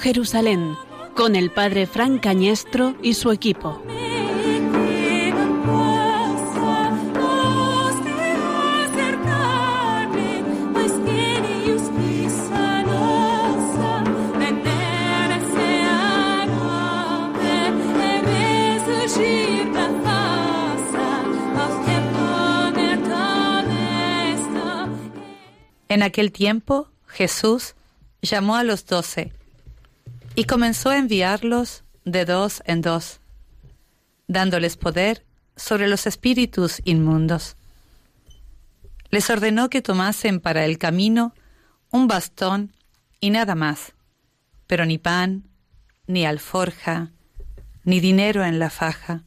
Jerusalén, con el padre Frank Cañestro y su equipo. En aquel tiempo Jesús llamó a los doce y comenzó a enviarlos de dos en dos, dándoles poder sobre los espíritus inmundos. Les ordenó que tomasen para el camino un bastón y nada más, pero ni pan, ni alforja, ni dinero en la faja,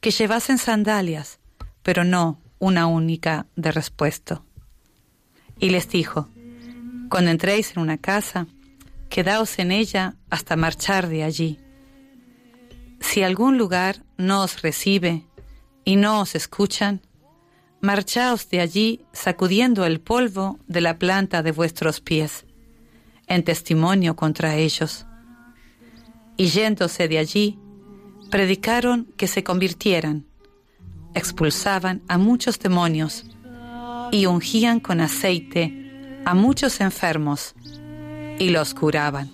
que llevasen sandalias, pero no una única de respuesto y les dijo, Cuando entréis en una casa, quedaos en ella hasta marchar de allí. Si algún lugar no os recibe y no os escuchan, marchaos de allí sacudiendo el polvo de la planta de vuestros pies, en testimonio contra ellos. Y yéndose de allí, predicaron que se convirtieran, expulsaban a muchos demonios, y ungían con aceite a muchos enfermos y los curaban.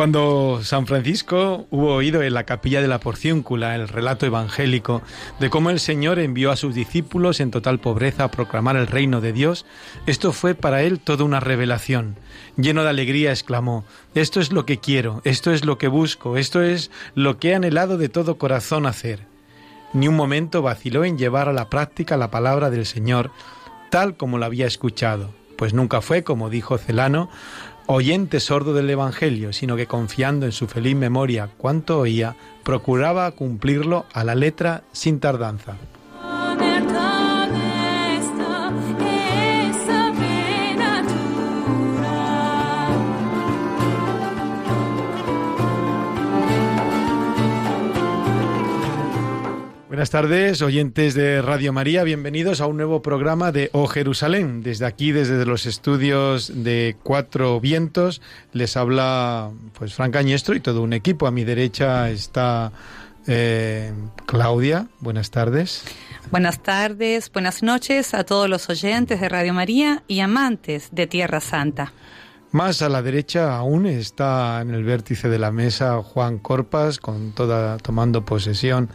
Cuando San Francisco hubo oído en la capilla de la Porciúncula el relato evangélico de cómo el Señor envió a sus discípulos en total pobreza a proclamar el reino de Dios, esto fue para él toda una revelación. Lleno de alegría exclamó, esto es lo que quiero, esto es lo que busco, esto es lo que he anhelado de todo corazón hacer. Ni un momento vaciló en llevar a la práctica la palabra del Señor, tal como la había escuchado, pues nunca fue, como dijo Celano, oyente sordo del Evangelio, sino que confiando en su feliz memoria cuanto oía, procuraba cumplirlo a la letra sin tardanza. Buenas tardes, oyentes de Radio María, bienvenidos a un nuevo programa de O Jerusalén. Desde aquí, desde los estudios de Cuatro Vientos, les habla pues Fran Cañestro y todo un equipo. A mi derecha está eh, Claudia. Buenas tardes. Buenas tardes, buenas noches a todos los oyentes de Radio María y amantes de Tierra Santa. Más a la derecha aún está en el vértice de la mesa Juan Corpas, con toda tomando posesión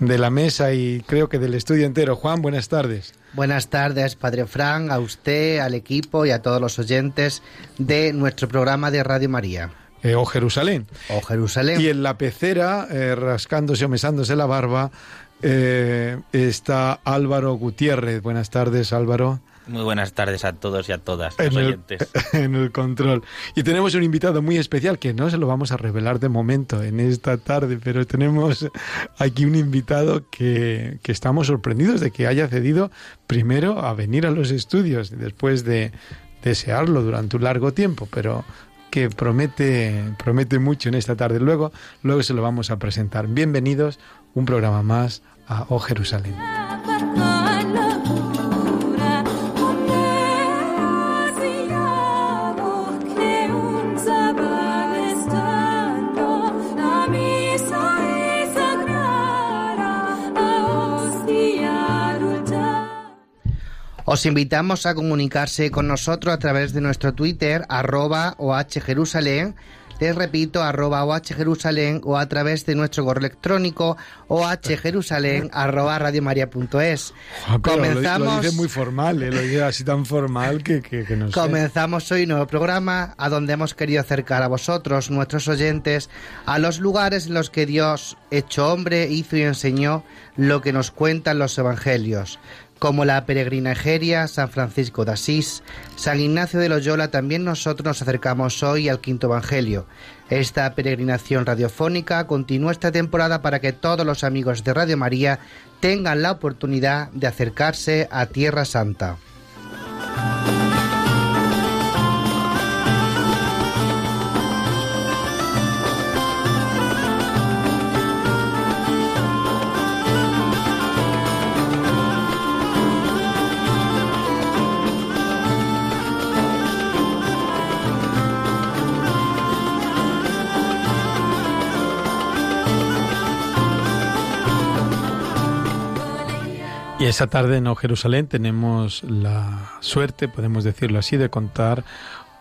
de la mesa y creo que del estudio entero. Juan, buenas tardes. Buenas tardes, Padre Fran, a usted, al equipo y a todos los oyentes de nuestro programa de Radio María. Eh, o Jerusalén. O Jerusalén. Y en la pecera, eh, rascándose o mesándose la barba, eh, está Álvaro Gutiérrez. Buenas tardes, Álvaro. Muy buenas tardes a todos y a todas los en oyentes. El, en el control. Y tenemos un invitado muy especial que no se lo vamos a revelar de momento en esta tarde, pero tenemos aquí un invitado que, que estamos sorprendidos de que haya cedido primero a venir a los estudios después de desearlo durante un largo tiempo, pero que promete, promete mucho en esta tarde. Luego, luego se lo vamos a presentar. Bienvenidos, un programa más a O Jerusalén. Os invitamos a comunicarse con nosotros a través de nuestro Twitter, arroba ohjerusalén, les repito, arroba ohjerusalén o a través de nuestro correo electrónico ohjerusalén arroba radiomaria.es. Comenzamos... Lo, lo, dice muy formal, ¿eh? lo dice así tan formal que, que, que no sé. Comenzamos hoy nuevo programa a donde hemos querido acercar a vosotros, nuestros oyentes, a los lugares en los que Dios, hecho hombre, hizo y enseñó lo que nos cuentan los evangelios como la peregrina Egeria, San Francisco de Asís, San Ignacio de Loyola, también nosotros nos acercamos hoy al quinto Evangelio. Esta peregrinación radiofónica continúa esta temporada para que todos los amigos de Radio María tengan la oportunidad de acercarse a Tierra Santa. Esa tarde en Jerusalén tenemos la suerte, podemos decirlo así, de contar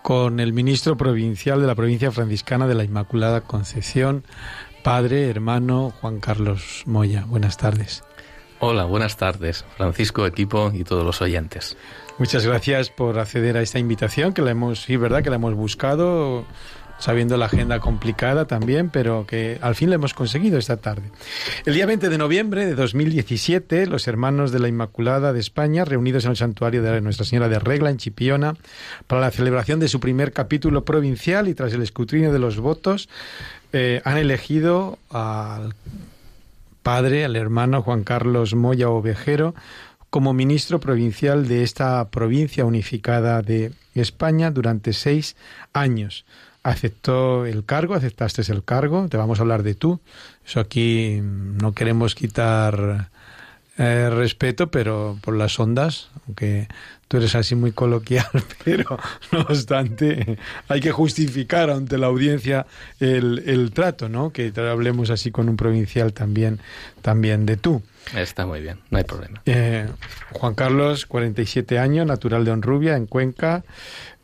con el ministro provincial de la provincia franciscana de la Inmaculada Concepción, padre, hermano Juan Carlos Moya. Buenas tardes. Hola, buenas tardes, Francisco, equipo y todos los oyentes. Muchas gracias por acceder a esta invitación, que la hemos, sí, verdad, que la hemos buscado sabiendo la agenda complicada también, pero que al fin lo hemos conseguido esta tarde. El día 20 de noviembre de 2017, los hermanos de la Inmaculada de España, reunidos en el santuario de Nuestra Señora de Regla, en Chipiona, para la celebración de su primer capítulo provincial y tras el escrutinio de los votos, eh, han elegido al padre, al hermano Juan Carlos Moya Ovejero, como ministro provincial de esta provincia unificada de España durante seis años aceptó el cargo, aceptaste el cargo, te vamos a hablar de tú. Eso aquí no queremos quitar eh, respeto, pero por las ondas, aunque tú eres así muy coloquial, pero no obstante hay que justificar ante la audiencia el, el trato, ¿no? Que hablemos así con un provincial también, también de tú. Está muy bien, no hay problema. Eh, Juan Carlos, 47 años, natural de Honrubia, en Cuenca.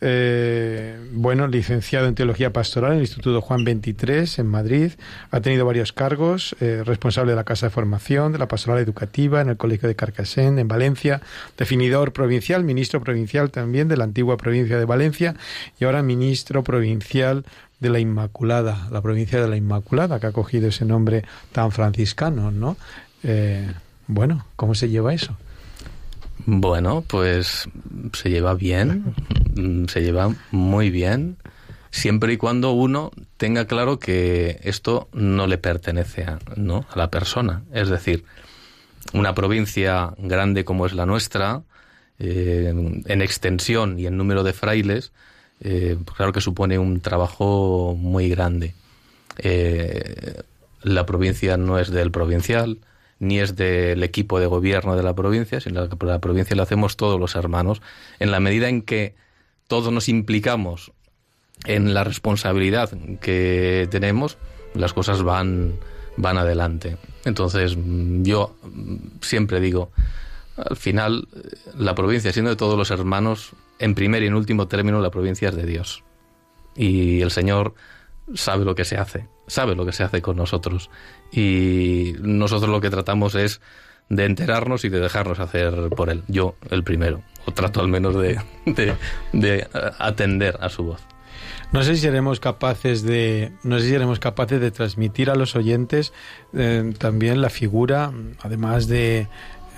Eh, bueno, licenciado en Teología Pastoral en el Instituto Juan 23 en Madrid. Ha tenido varios cargos, eh, responsable de la Casa de Formación, de la Pastoral Educativa en el Colegio de Carcasén, en Valencia, definidor provincial, ministro provincial también de la antigua provincia de Valencia y ahora ministro provincial de la Inmaculada, la provincia de la Inmaculada, que ha cogido ese nombre tan franciscano, ¿no? Eh, bueno, ¿cómo se lleva eso? Bueno, pues se lleva bien, mm, se lleva muy bien, siempre y cuando uno tenga claro que esto no le pertenece a, la persona. Es decir, una provincia grande como es la nuestra, eh, en extensión y en número de frailes, eh, claro que supone un trabajo muy grande. Eh, la provincia no es del provincial, ni es del equipo de gobierno de la provincia, sino que la provincia la hacemos todos los hermanos, en la medida en que todos nos implicamos en la responsabilidad que tenemos, las cosas van, van adelante. Entonces, yo siempre digo, al final, la provincia, siendo de todos los hermanos, en primer y en último término, la provincia es de Dios. Y el Señor sabe lo que se hace, sabe lo que se hace con nosotros. Y nosotros lo que tratamos es de enterarnos y de dejarnos hacer por él. Yo, el primero. O trato al menos de, de, atender a su voz. No sé si seremos capaces de, no sé si seremos capaces de transmitir a los oyentes eh, también la figura, además de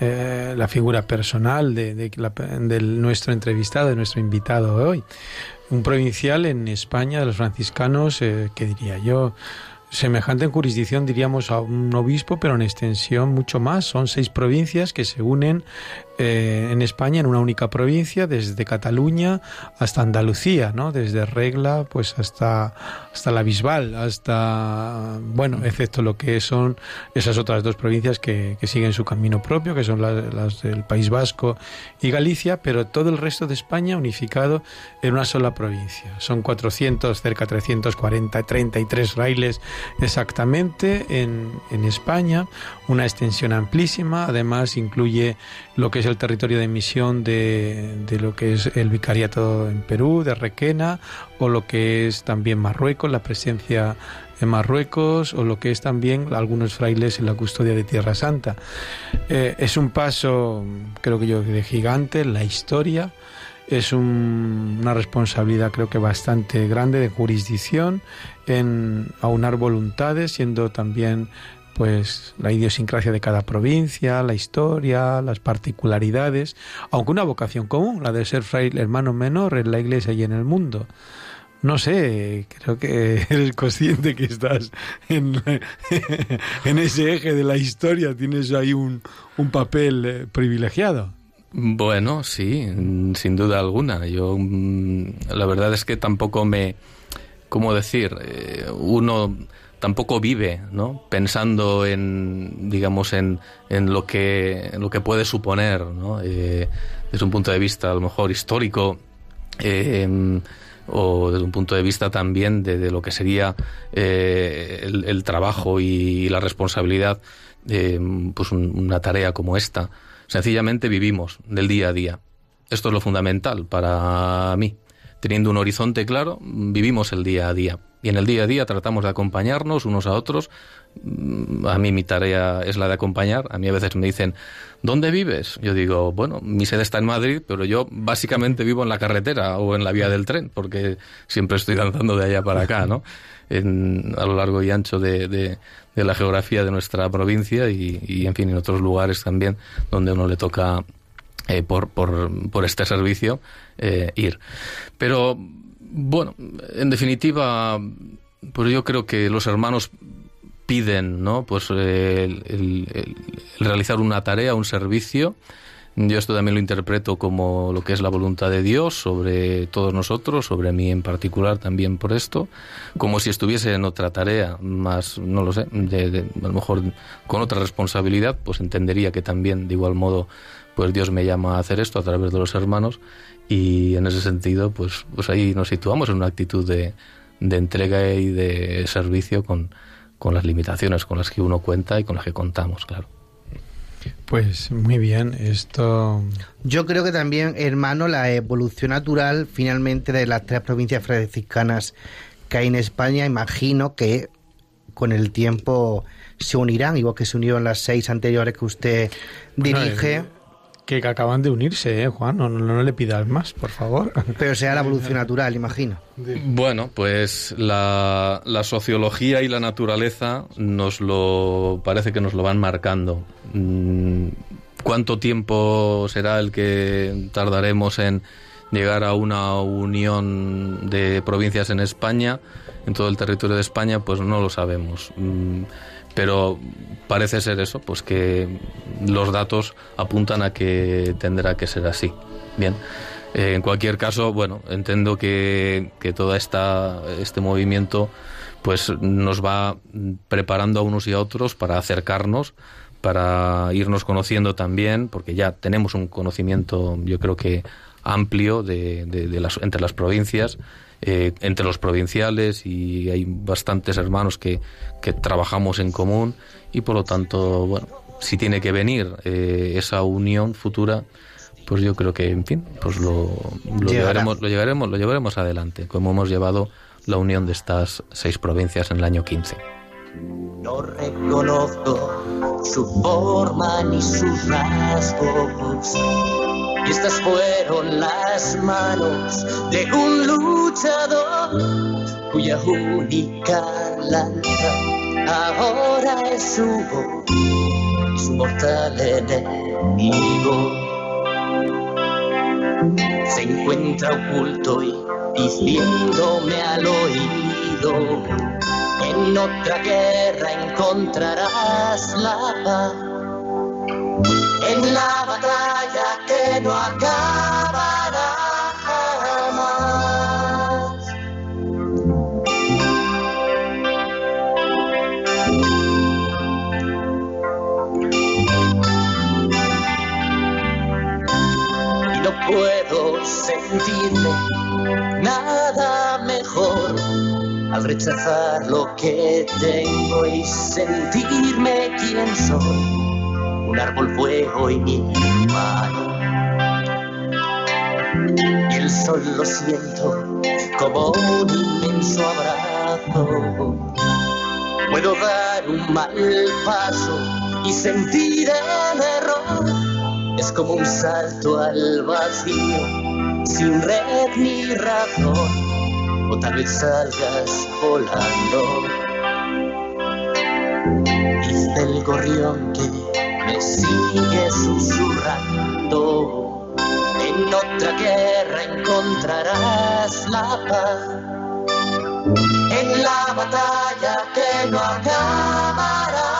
eh, la figura personal de, de, nuestro entrevistado, de nuestro invitado hoy un provincial en España de los franciscanos, eh, que diría yo, semejante en jurisdicción diríamos a un obispo, pero en extensión mucho más. Son seis provincias que se unen eh, en España en una única provincia, desde Cataluña hasta Andalucía, ¿no? Desde Regla pues hasta, hasta la Bisbal, hasta, bueno, excepto lo que son esas otras dos provincias que, que siguen su camino propio, que son las, del País Vasco y Galicia, pero todo el resto de España unificado en una sola provincia. Son 400, cerca de 340, 33 raíles exactamente en, en España, una extensión amplísima, además incluye lo que es el territorio de emisión de, de, lo que es el vicariato en Perú, de Requena, o lo que es también Marruecos, la presencia en Marruecos, o lo que es también algunos frailes en la custodia de Tierra Santa. Eh, es un paso, creo que yo, de gigante en la historia. Es una responsabilidad creo que bastante grande de jurisdicción en aunar voluntades, siendo también pues la idiosincrasia de cada provincia, la historia, las particularidades, aunque una vocación común, la de ser fraile hermano menor en la iglesia y en el mundo. No sé, creo que eres consciente que estás en, en ese eje de la historia, tienes ahí un, un papel eh, privilegiado. Bueno, sí, sin duda alguna. Yo, mm, la verdad es que tampoco me, ¿cómo decir? Eh, uno tampoco vive, ¿no? Pensando en, digamos, en, en lo que, lo que puede suponer, ¿no? Eh, desde un punto de vista a lo mejor histórico. Eh, o desde un punto de vista también de, lo que sería el, trabajo y, la responsabilidad de pues una tarea como esta. Sencillamente vivimos del día a día. Esto es lo fundamental para mí. Teniendo un horizonte claro, vivimos el día a día. Y en el día a día tratamos de acompañarnos unos a otros. Mm, a mí mi tarea es la de acompañar. A mí a veces me dicen, ¿dónde vives? Yo digo, bueno, mi sede está en Madrid, pero yo básicamente vivo en la carretera o en la vía del tren, porque siempre estoy danzando de allá para acá, ¿no? A lo largo y ancho de, de, la geografía de nuesra provincia y, en fin, en otros lugares también donde uno le toca eh, por, por, por, este servicio eh, ir. Pero, bueno, en definitiva, pues yo creo que los hermanos piden, ¿no? Pues el realizar una tarea, un servicio, yo esto también lo interpreto como lo que es la voluntad de Dios sobre todos nosotros, sobre mí en particular también por esto, como si estuviese en otra tarea, más, no lo sé, de, a lo mejor con otra responsabilidad, pues entendería que también de igual modo pues Dios me llama a hacer esto a través de los hermanos y en ese sentido pues, pues ahí nos situamos en una actitud de, de entrega y de servicio con, con las limitaciones con las que uno cuenta y con las que contamos, claro. Pues muy bien, esto... Yo creo que también, hermano, la evolución natural finalmente de las tres provincias franciscanas que hay en España, imagino que con el tiempo se unirán, igual que se unieron las seis anteriores que usted dirige. Que acaban de unirse, ¿eh, Juan? No, no, le pidas más, por favor. Pero sea la evolución natural, imagino. Bueno, pues la, la, sociología y la naturaleza nos lo parece que nos lo van marcando. Mm, ¿Cuánto tiempo será el que tardaremos en llegar a una unión de provincias en España, en todo el territorio de España? Pues no lo sabemos. Pero parece ser eso, pues que los datos apuntan a que tendrá que ser así. Bien. Eh, en cualquier caso, bueno, entiendo que, que todo este movimiento pues nos va preparando a unos y a otros para acercarnos, para irnos conociendo también, porque ya tenemos un conocimiento, yo creo que amplio de, de las, entre las provincias eh, entre los provinciales y hay bastantes hermanos que, que, trabajamos en común y por lo tanto, bueno, si tiene que venir eh, esa unión futura, pues yo creo que, en fin, pues lo, lo llevaremos, lo llevaremos, lo llevaremos adelante, como hemos llevado la unión de estas seis provincias en el año 15. No reconozco su forma ni sus rasgos y estas fueron las manos de un luchador cuya única lanza ahora es su voz su mortal enemigo. Se encuentra oculto y diciéndome al oído, en otra guerra encontrarás la paz en la batalla que no acabará jamás. Y no puedo sentirme nada mejor al rechazar lo que tengo y sentirme quien soy un árbol fuego y mi mano. Y el sol lo siento como un inmenso abrazo. Puedo dar un mal paso y sentir el error. Es como un salto al vacío, sin red ni razón. O tal vez salgas volando dice el gorrión que me sigue susurrando. En otra guerra encontrarás la paz. En la batalla que no acabará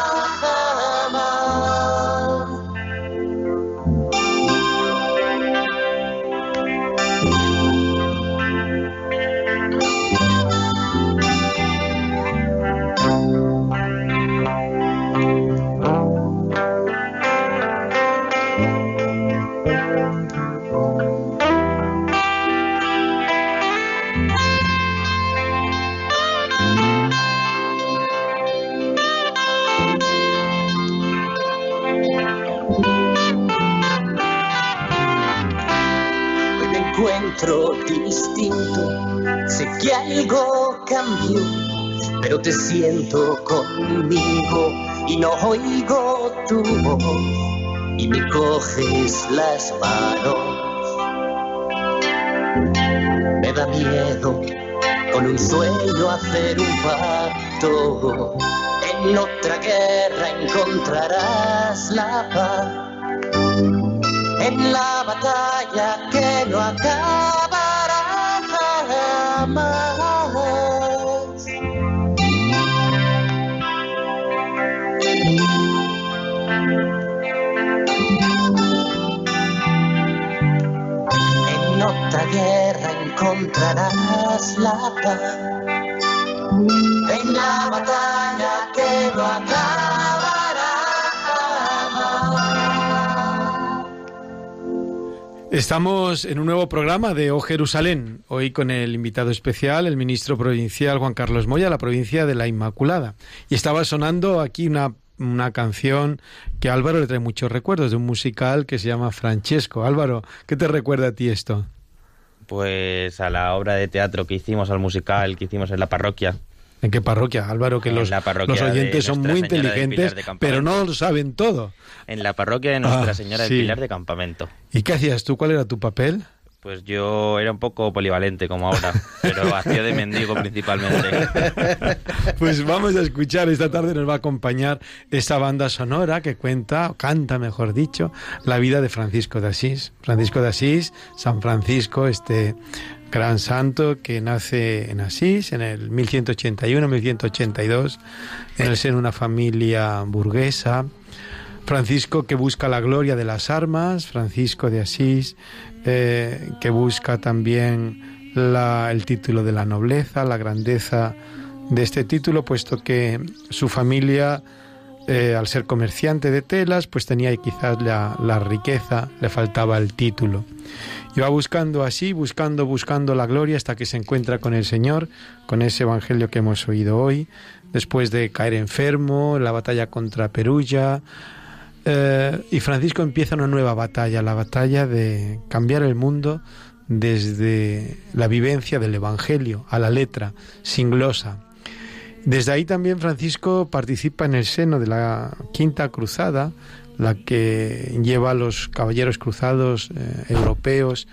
distinto, sé que algo cambió, pero te siento conmigo y no oigo tu voz y me coges las manos. Me da miedo con un sueño hacer un pacto. En otra guerra encontrarás la paz en la batalla que no acabará jamás. En otra guerra encontrarás la paz. En la batalla Estamos en un nuevo programa de O Jerusalén, hoy con el invitado especial, el ministro provincial Juan Carlos Moya, la provincia de la Inmaculada. Y estaba sonando aquí una, una canción que a Álvaro le trae muchos recuerdos de un musical que se llama Francesco. Álvaro, ¿qué te recuerda a ti esto? Pues a la obra de teatro que hicimos, al musical que hicimos en la parroquia. ¿En qué parroquia, Álvaro? Que En los, la parroquia los oyentes son muy Señora inteligentes, pero no lo saben todo. En la parroquia de Nuestra Ah, Señora de sí. Pilar de Campamento. ¿Y qué hacías tú? ¿Cuál era tu papel? Pues yo era un poco polivalente como ahora, pero hacía de mendigo principalmente. Pues vamos a escuchar, esta tarde nos va a acompañar esta banda sonora que cuenta, o canta mejor dicho, la vida de Francisco de Asís. Francisco de Asís, San Francisco, este gran santo que nace en Asís en el 1181-1182, en el seno de una familia burguesa. Francisco que busca la gloria de las armas, Francisco de Asís eh, que busca también el título de la nobleza, la grandeza de este título, puesto que su familia, eh, al ser comerciante de telas, pues tenía quizás la, riqueza, le faltaba el título. Y va buscando así, buscando, buscando la gloria hasta que se encuentra con el Señor, con ese evangelio que hemos oído hoy, después de caer enfermo, la batalla contra Perulla, eh, y Francisco empieza una nueva batalla, la batalla de cambiar el mundo desde la vivencia del Evangelio a la letra, sin glosa. Desde ahí también Francisco participa en el seno de la Quinta Cruzada, la que lleva a los caballeros cruzados eh, europeos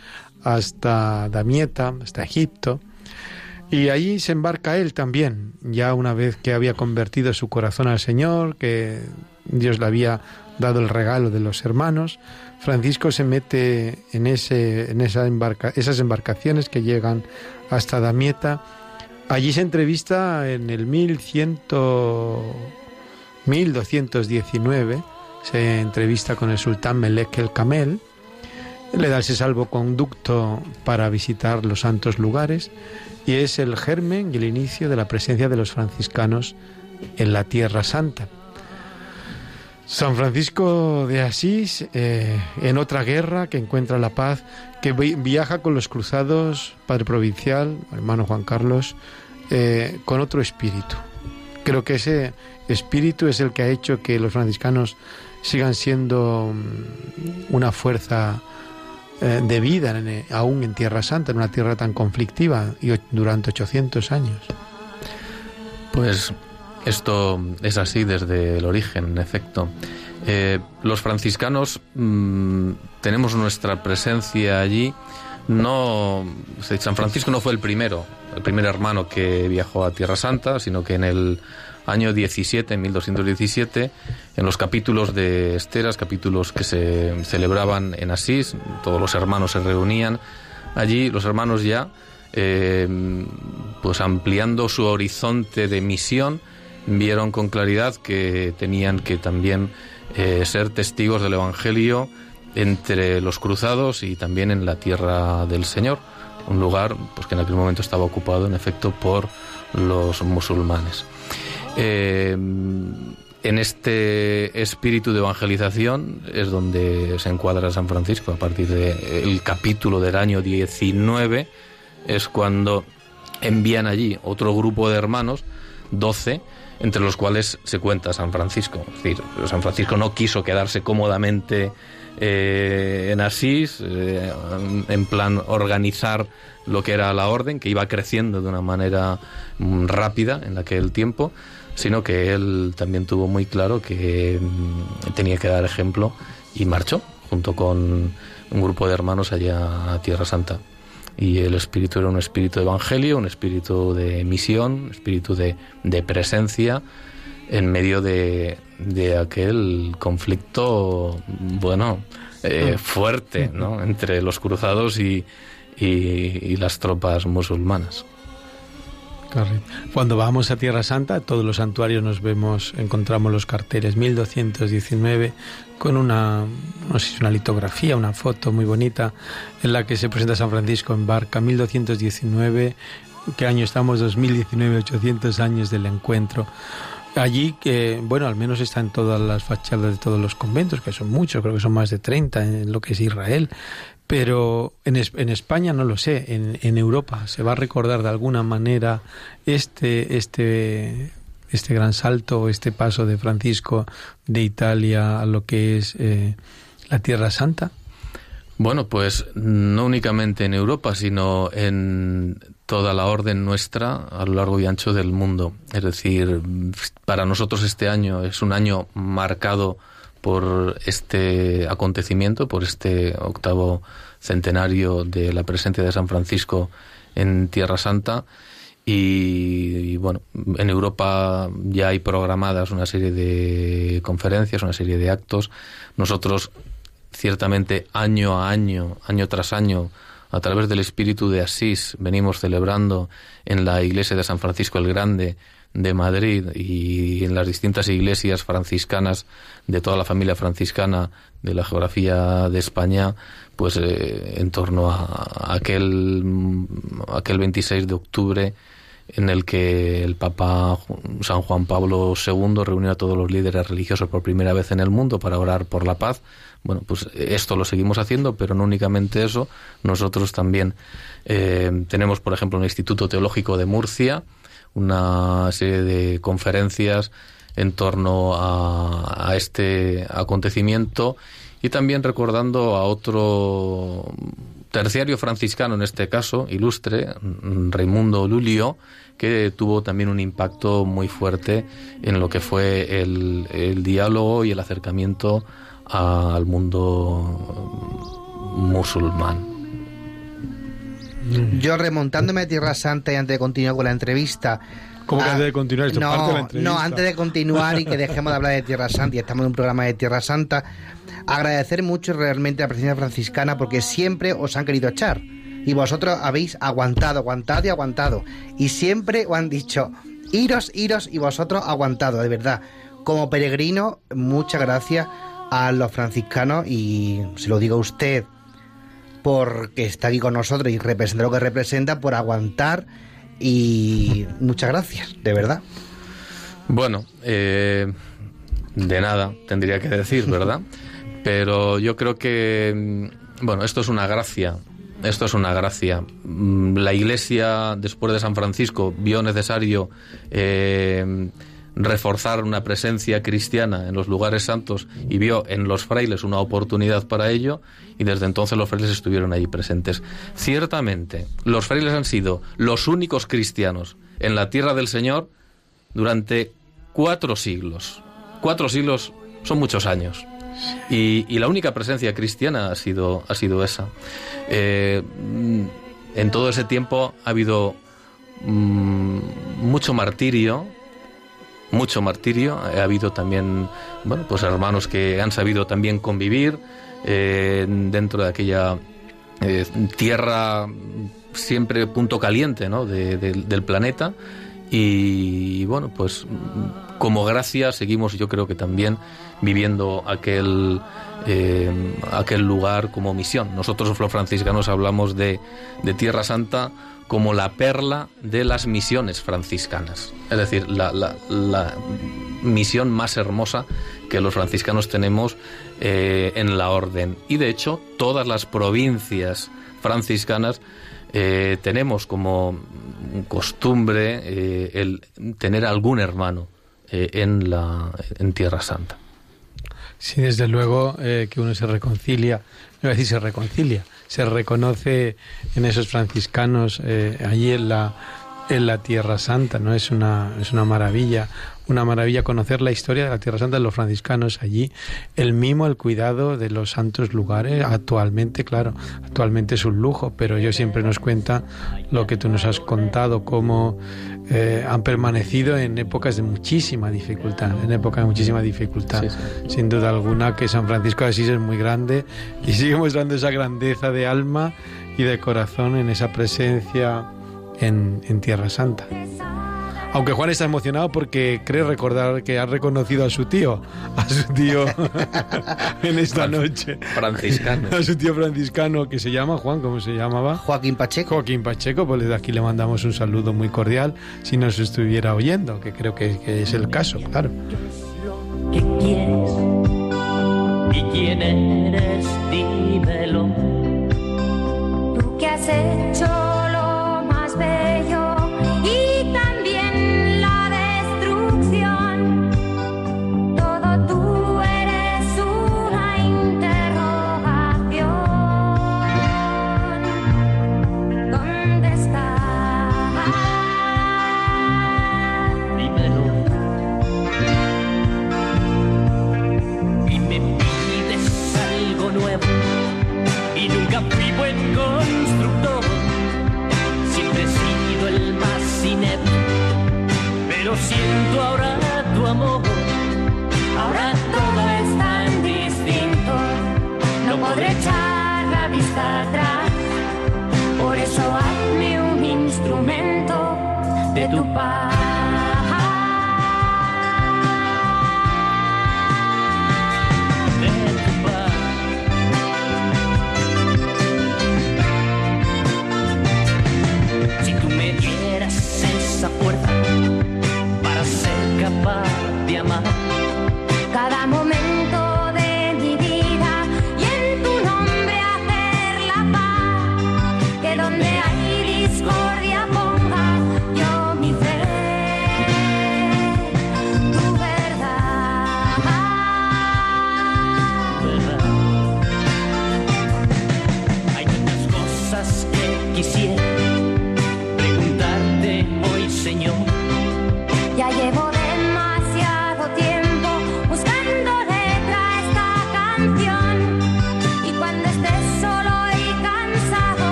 hasta Damieta, hasta Egipto. Y allí se embarca él también, ya una vez que había convertido su corazón al Señor, que Dios le había dado el regalo de los hermanos, Francisco se mete en, ese, en embarca- esas embarcaciones que llegan hasta Damieta. Allí se entrevista en el 1100, 1219, se entrevista con el sultán Melek el Camel, le da ese salvoconducto para visitar los santos lugares y es el germen y el inicio de la presencia de los franciscanos en la Tierra Santa. San Francisco de Asís, eh, en otra guerra que encuentra la paz, que vi- viaja con los cruzados, padre provincial, hermano Juan Carlos, eh, con otro espíritu. Creo que ese espíritu es el que ha hecho que los franciscanos sigan siendo mm, una fuerza eh, de vida en- aún en Tierra Santa, en una tierra tan conflictiva y durante 800 años. Pues esto es así desde el origen, en efecto. Eh, los franciscanos mm, tenemos nuestra presencia allí. No San Francisco no fue el primero, el primer hermano que viajó a Tierra Santa, sino que en el año 17, en 1217, en los capítulos de Esteras, capítulos que se celebraban en Asís, todos los hermanos se reunían allí, los hermanos ya, eh, pues ampliando su horizonte de misión, vieron con claridad que tenían que también eh, ser testigos del Evangelio entre los cruzados y también en la tierra del Señor, un lugar pues, que en aquel momento estaba ocupado en efecto por los musulmanes. Eh, en este espíritu de evangelización es donde se encuadra San Francisco a partir del capítulo del año 19 es cuando envían allí otro grupo de hermanos 12 entre los cuales se cuenta San Francisco. Es decir, San Francisco no quiso quedarse cómodamente eh, en Asís, eh, en plan organizar lo que era la orden, que iba creciendo de una manera mm, rápida en aquel tiempo, sino que él también tuvo muy claro que mm, tenía que dar ejemplo y marchó junto con un grupo de hermanos allá a Tierra Santa. Y el espíritu era un espíritu de evangelio, un espíritu de misión, un espíritu de, de presencia en medio de, de aquel conflicto, bueno, eh, mm. fuerte, ¿no? Entre los cruzados y, y, las tropas musulmanas. Cuando vamos a Tierra Santa, todos los santuarios nos vemos, encontramos los carteles 1219 con una, no sé una litografía, una foto muy bonita en la que se presenta San Francisco en barca 1219. ¿Qué año estamos? 2019, 800 años del encuentro. Allí, que, bueno, al menos está en todas las fachadas de todos los conventos, que son muchos, creo que son más de 30 en lo que es Israel. Pero en, en España no lo sé, en, en, Europa se va a recordar de alguna manera este, este, este gran salto, este paso de Francisco de Italia a lo que es eh, la Tierra Santa. Bueno, pues no únicamente en Europa, sino en toda la orden nuestra a lo largo y ancho del mundo. Es decir, para nosotros este año es un año marcado por este acontecimiento, por este octavo centenario de la presencia de San Francisco en Tierra Santa. Y, bueno, en Europa ya hay programadas una serie de conferencias, una serie de actos. Nosotros, ciertamente, año a año, año tras año, a través del espíritu de Asís, venimos celebrando en la iglesia de San Francisco el Grande de Madrid y en las distintas iglesias franciscanas de toda la familia franciscana de la geografía de España, pues eh, en torno a, aquel, aquel 26 de octubre en el que el Papa San Juan Pablo II reunió a todos los líderes religiosos por primera vez en el mundo para orar por la paz bueno, pues esto lo seguimos haciendo, pero no únicamente eso. Nosotros también eh, tenemos, por ejemplo, en el Instituto Teológico de Murcia una serie de conferencias en torno a este acontecimiento y también recordando a otro terciario franciscano, en este caso, ilustre, Raimundo Lulio, que tuvo también un impacto muy fuerte en lo que fue el, el diálogo y el acercamiento al mundo musulmán. Yo remontándome a Tierra Santa y antes de continuar con la entrevista, ¿Cómo que antes de continuar? Esto no, parte de la entrevista. no, antes de continuar y que dejemos de hablar de Tierra Santa y estamos en un programa de Tierra Santa, agradecer mucho realmente a la presencia franciscana porque siempre os han querido echar y vosotros habéis aguantado, aguantado y aguantado y siempre os han dicho iros, iros y vosotros aguantado, de verdad. Como peregrino, muchas gracias a los franciscanos y se lo digo a usted porque está aquí con nosotros y representa lo que representa por aguantar y muchas gracias, de verdad. Bueno, eh, de nada tendría que decir, ¿verdad? Pero yo creo que, mm, bueno, esto es una gracia, esto es una gracia. Mm, la Iglesia, después de San Francisco, vio necesario eh, reforzar una presencia cristiana en los lugares santos y vio en los frailes una oportunidad para ello y desde entonces los frailes estuvieron allí presentes. Ciertamente, los frailes han sido los únicos cristianos en la tierra del Señor durante cuatro siglos. Cuatro siglos son muchos años. Y, la única presencia cristiana ha sido, ha sido esa. Eh, mm, en todo ese tiempo ha habido mm, mucho martirio, mucho martirio. Ha habido también, bueno, pues hermanos que han sabido también convivir eh, dentro de aquella eh, tierra siempre punto caliente ¿no? de- del planeta. Y bueno, pues como gracia seguimos yo creo que también viviendo aquel, eh, aquel lugar como misión. Nosotros los franciscanos hablamos de, de Tierra Santa como la perla de las misiones franciscanas. Es decir, la, la- misión más hermosa que los franciscanos tenemos eh, en la orden. Y de hecho, todas las provincias franciscanas eh, tenemos como costumbre eh, el tener algún hermano eh, en la en Tierra Santa. Sí, desde luego eh, que uno se reconcilia, no voy a decir se reconcilia, se reconoce en esos franciscanos eh, allí en la en la Tierra Santa, ¿no? Es una es una maravilla, una maravilla conocer la historia de la Tierra Santa de los franciscanos allí, el mimo, el cuidado de los santos lugares, actualmente, claro, actualmente es un lujo, pero yo siempre nos cuenta lo que tú nos has contado, cómo eh, han permanecido en épocas de muchísima dificultad, en época de muchísima dificultad. Sí, sí. Sin duda alguna que San Francisco de Asís es muy grande y sigue mostrando esa grandeza de alma y de corazón en esa presencia en, en Tierra Santa. Aunque Juan está emocionado porque cree recordar que ha reconocido a su tío, a su tío en esta noche. Franciscano. A su tío franciscano que se llama Juan, ¿cómo se llamaba? Joaquín Pacheco. Joaquín Pacheco, pues desde aquí le mandamos un saludo muy cordial si nos estuviera oyendo, que creo que, que es el caso, claro. ¿Qué quieres? ¿Y quién eres? Dímelo. Tú que has hecho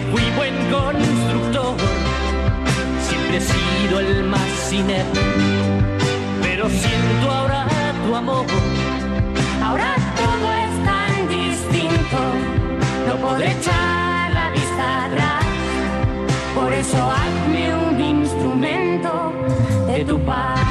fui buen constructor. Siempre he sido el más inepto. Pero siento ahora tu amor. ahora todo es tan distinto no podré echar la vista atrás por eso hazme un instrumento de tu paz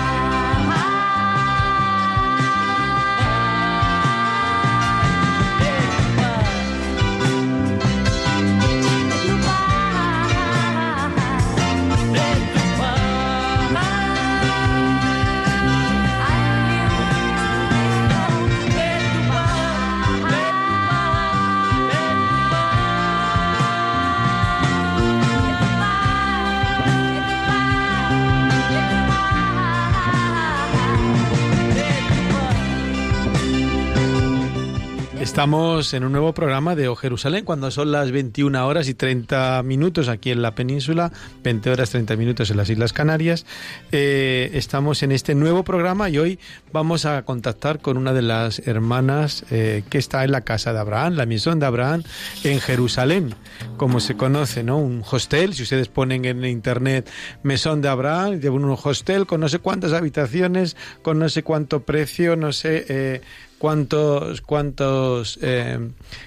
Estamos en un nuevo programa de O Jerusalén cuando son las 21 horas y 30 minutos aquí en la península, 20 horas 30 minutos en las Islas Canarias. Eh, estamos en este nuevo programa y hoy vamos a contactar con una de las hermanas eh, que está en la casa de Abraham, la misión de Abraham en Jerusalén, como se conoce, ¿no? Un hostel, si ustedes ponen en internet Mesón de Abraham, de un hostel con no sé cuántas habitaciones, con no sé cuánto precio, no sé... Eh, cuántos, cuántos eh,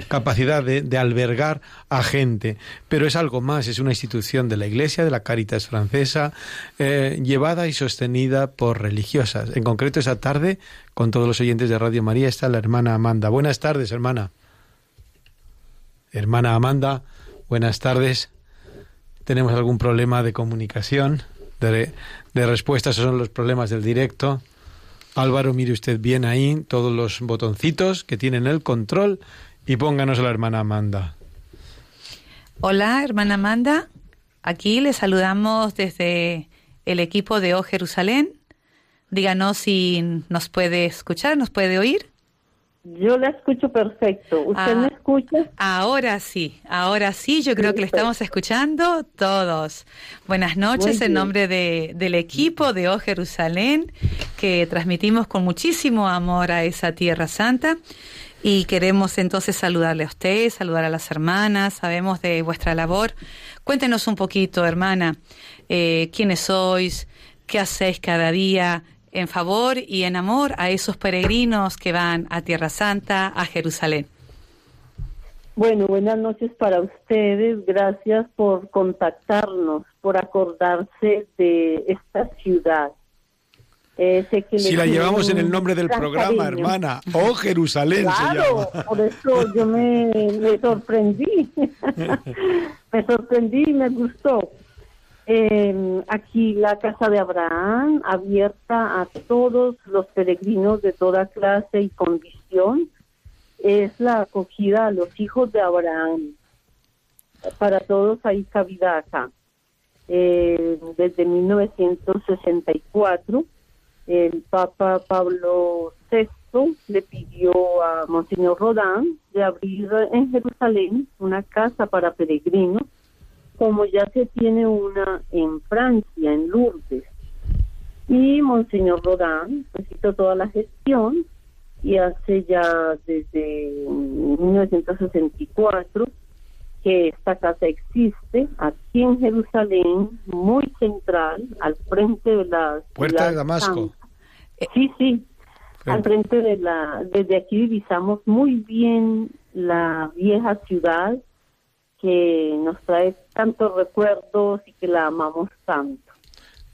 capacidad de, albergar a gente, pero es algo más, es una institución de la Iglesia, de la Caritas francesa, eh, llevada y sostenida por religiosas. En concreto, esa tarde, con todos los oyentes de Radio María, está la hermana Amanda. Buenas tardes, hermana. Hermana Amanda, buenas tardes. ¿Tenemos algún problema de comunicación, de, de respuesta? Esos son los problemas del directo. Álvaro, mire usted bien ahí todos los botoncitos que tienen el control y pónganos a la hermana Amanda. Hola, hermana Amanda. Aquí le saludamos desde el equipo de O Jerusalén. Díganos si nos puede escuchar, nos puede oír. Yo la escucho perfecto. ¿Usted me Ah, escucha? Ahora sí, ahora sí, yo creo que le estamos escuchando todos. Buenas noches en nombre de, del equipo de O Jerusalén, que transmitimos con muchísimo amor a esa tierra santa. Y queremos entonces saludarle a usted, saludar a las hermanas, sabemos de vuestra labor. Cuéntenos un poquito, hermana, eh, quiénes sois, qué hacéis cada día en favor y en amor a esos peregrinos que van a Tierra Santa, a Jerusalén. Bueno, buenas noches para ustedes. Gracias por contactarnos, por acordarse de esta ciudad. Eh, sé que Si la llevamos en el nombre del programa, cariño. hermana. O Jerusalén se Claro, llama. por eso yo me, me sorprendí. me sorprendí y me gustó. Eh, aquí la casa de Abraham, abierta a todos los peregrinos de toda clase y condición, es la acogida a los hijos de Abraham. Para todos hay cabida acá. Eh, desde 1964, el Papa Pablo VI le pidió a Monseñor Rodán de abrir en Jerusalén una casa para peregrinos, como ya se tiene una en Francia, en Lourdes. Y Monseñor Rodán pues, hizo toda la gestión y hace ya desde 1964 que esta casa existe aquí en Jerusalén, muy central, al frente de la Puerta de Damasco. santa. Sí, sí, al frente de la, desde aquí divisamos muy bien la vieja ciudad que nos trae tantos recuerdos y que la amamos tanto.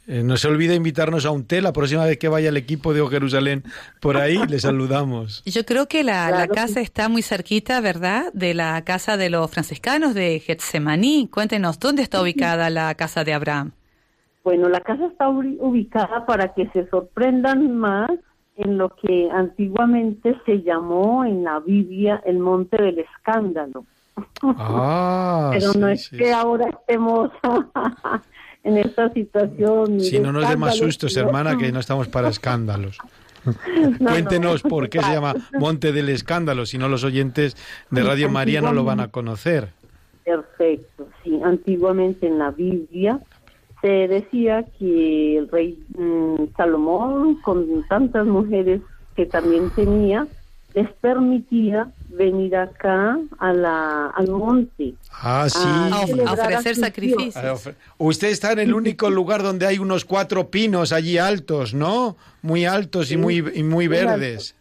Eh, no se olvide invitarnos a un té la próxima vez que vaya el equipo de O Jerusalén por ahí, le saludamos. Yo creo que la, la casa está muy cerquita, ¿verdad? De la casa de los franciscanos de Getsemaní. Cuéntenos, ¿dónde está ubicada la casa de Abraham? Bueno, la casa está ubi- ubicada para que se sorprendan más en lo que antiguamente se llamó en la Biblia el Monte del Escándalo. Ah, Pero no es sí, que sí. ahora estemos en esta situación. Si no nos dé más sustos, hermana, que no estamos para escándalos. no, Cuéntenos no, por qué se llama Monte del Escándalo, si no los oyentes de Radio María no lo van a conocer. Perfecto, sí. Antiguamente en la Biblia se decía que el rey mm, Salomón, con tantas mujeres que también tenía, les permitía venir acá a la, al monte. Ah, sí. A, ofrecer A sacrificios. ofre- Usted está en el único lugar donde hay unos cuatro pinos allí altos, ¿no? Muy altos y muy, y muy verdes.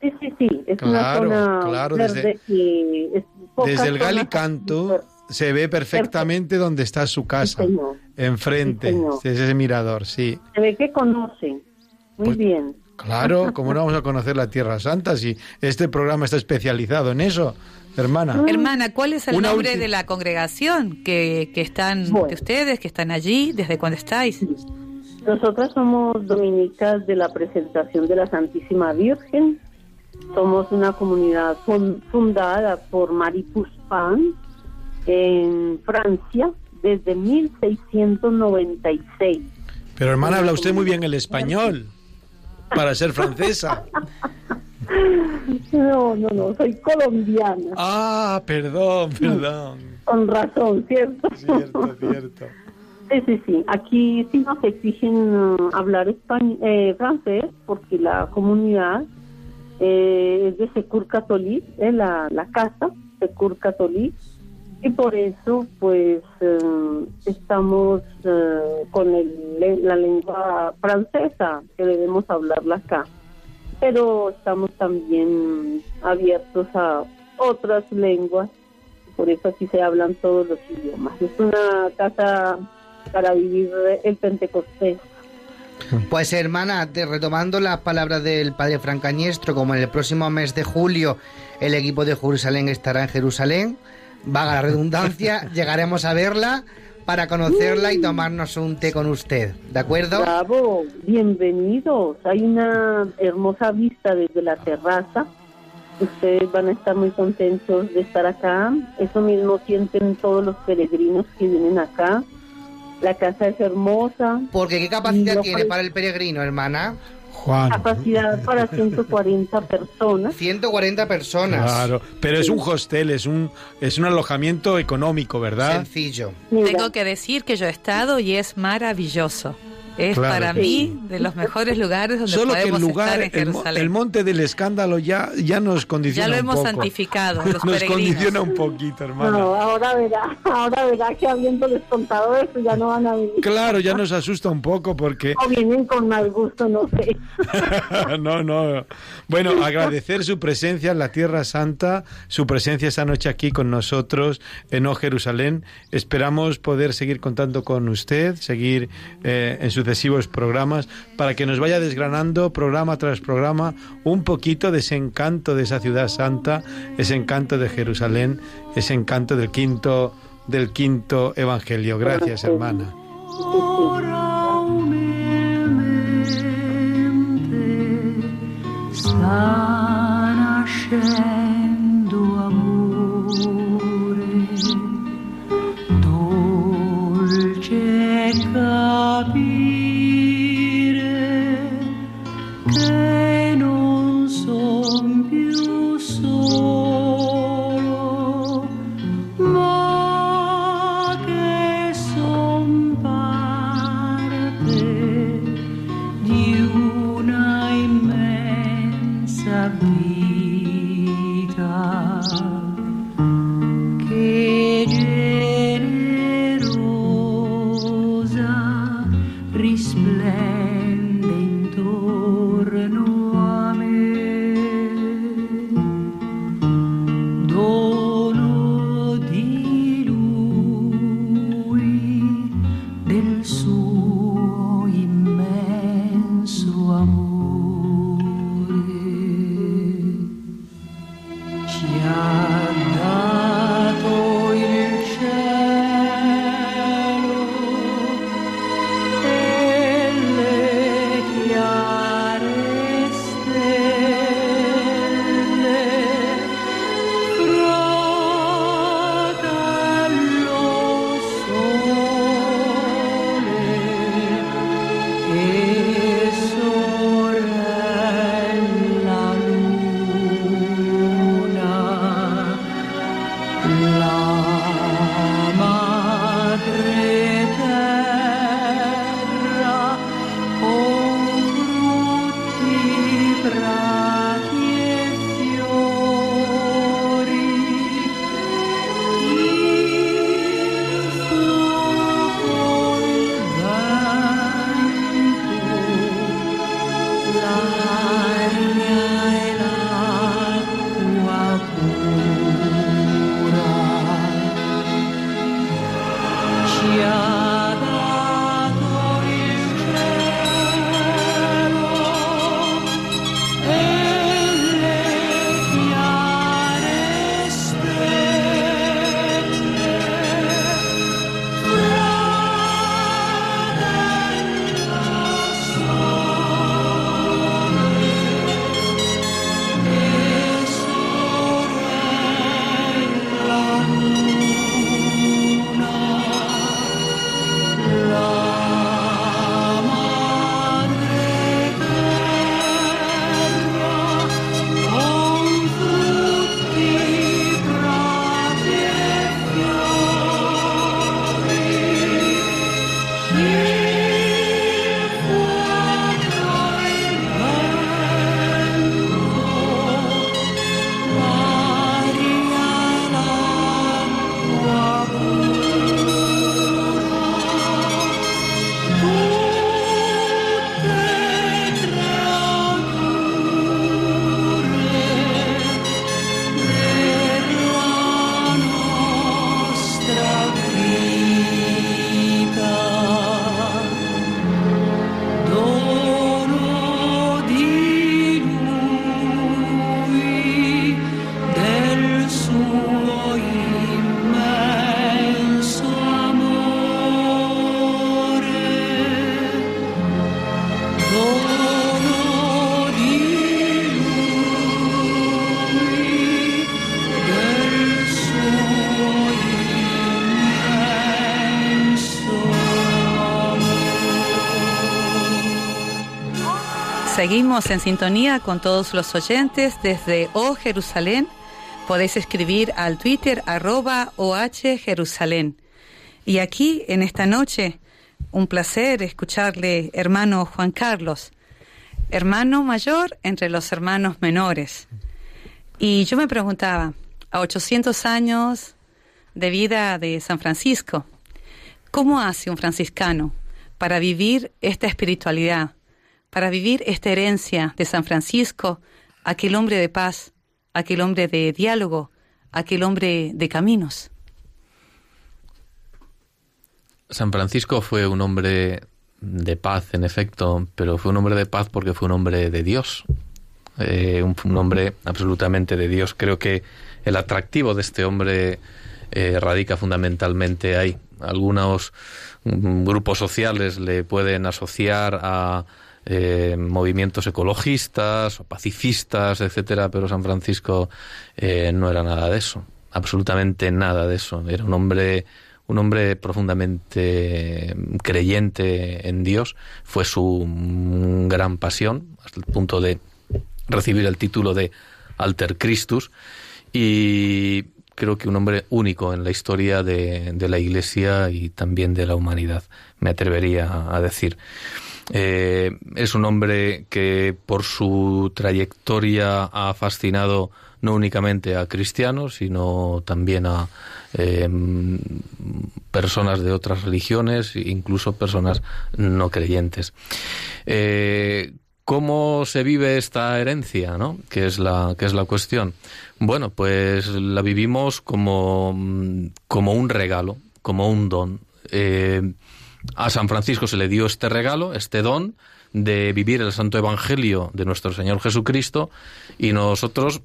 Sí, sí, sí. Es Claro, una zona claro, verde desde- que es pocas Desde el Galicanto se ve perfectamente donde está su casa. Sí. Enfrente, Sí, es ese mirador, sí. Se ve que conocen. Muy Pues- bien. Claro, ¿cómo no vamos a conocer la Tierra Santa si este programa está especializado en eso, hermana? Hermana, ¿cuál es el Una nombre de la congregación que, que están Bueno. de ustedes, que están allí? ¿Desde cuándo estáis? Nosotras somos dominicas de la presentación de la Santísima Virgen. Somos una comunidad fun- fundada por Marie Puspan en Francia desde 1696. Pero hermana, habla usted muy bien el español para ser francesa. No, no, no, soy colombiana. Ah, perdón, perdón. Con razón, ¿cierto? Cierto, cierto. Sí, sí, sí. Aquí sí nos exigen uh, hablar españ- eh, francés porque la comunidad eh, es de Secur Catholic, eh, la, la casa Secur Catholic, y por eso pues eh, estamos eh, con el, la lengua francesa que debemos hablarla acá. Pero estamos también abiertos a otras lenguas, por eso aquí se hablan todos los idiomas. Es una casa para vivir el Pentecostés. Pues hermana, te- retomando las palabras del padre Francañestro, como en el próximo mes de julio el equipo de Jerusalén estará en Jerusalén, vaga la redundancia, llegaremos a verla para conocerla y tomarnos un té con usted, ¿de acuerdo? Bravo, bienvenidos. Hay una hermosa vista desde la terraza. Ustedes van a estar muy contentos de estar acá. Eso mismo sienten todos los peregrinos que vienen acá. La casa es hermosa. Porque ¿qué capacidad tiene para el peregrino, hermana? Juan. Capacidad para 140 personas. 140 personas. Claro, pero es un hostel, es un es un alojamiento económico, ¿verdad? Sencillo. Mira, Tengo que decir que yo he estado y es maravilloso. Es Claro. para mí de los mejores lugares donde Solo que el podemos lugar, estar en el, Jerusalén. el monte del escándalo ya, ya nos condiciona ya lo un hemos poco. santificado, los Nos peregrinos. condiciona un poquito, hermana. no, ahora verá, ahora verá que habiéndoles contado eso ya no van a venir. Claro, ya nos asusta un poco porque... O vienen con mal gusto, no sé. no, no. Bueno, agradecer su presencia en la Tierra Santa, su presencia esta noche aquí con nosotros en O Jerusalén. Esperamos poder seguir contando con usted, seguir eh, en sucesivos programas, para que nos vaya desgranando programa tras programa un poquito de ese encanto de esa ciudad santa, ese encanto de Jerusalén, ese encanto del quinto del quinto evangelio. Gracias, hermana. Seguimos en sintonía con todos los oyentes desde O Jerusalén. Podéis escribir al Twitter arroba OH Jerusalén. Y aquí, en esta noche, un placer escucharle, hermano Juan Carlos, hermano mayor entre los hermanos menores. Y yo me preguntaba, a 800 años de vida de San Francisco, ¿cómo hace un franciscano para vivir esta espiritualidad, para vivir esta herencia de San Francisco, aquel hombre de paz, aquel hombre de diálogo, aquel hombre de caminos? San Francisco fue un hombre de paz, en efecto, pero fue un hombre de paz porque fue un hombre de Dios, eh, un, hombre absolutamente de Dios. Creo que el atractivo de este hombre eh, radica fundamentalmente ahí. Algunos mm, grupos sociales le pueden asociar a eh, movimientos ecologistas o pacifistas, etcétera, pero San Francisco no era nada de eso, absolutamente nada de eso. Era un hombre un hombre profundamente creyente en Dios, fue su gran pasión, hasta el punto de recibir el título de Alter Christus, y creo que un hombre único en la historia de, la Iglesia y también de la humanidad, me atrevería a decir. Eh, es un hombre que por su trayectoria ha fascinado no únicamente a cristianos, sino también a eh, personas de otras religiones, incluso personas no creyentes. Eh, ¿Cómo se vive esta herencia, no? Que es la es la cuestión. Bueno, pues la vivimos como, como un regalo, como un don. Eh, a San Francisco se le dio este regalo, este don de vivir el Santo Evangelio de nuestro Señor Jesucristo y nosotros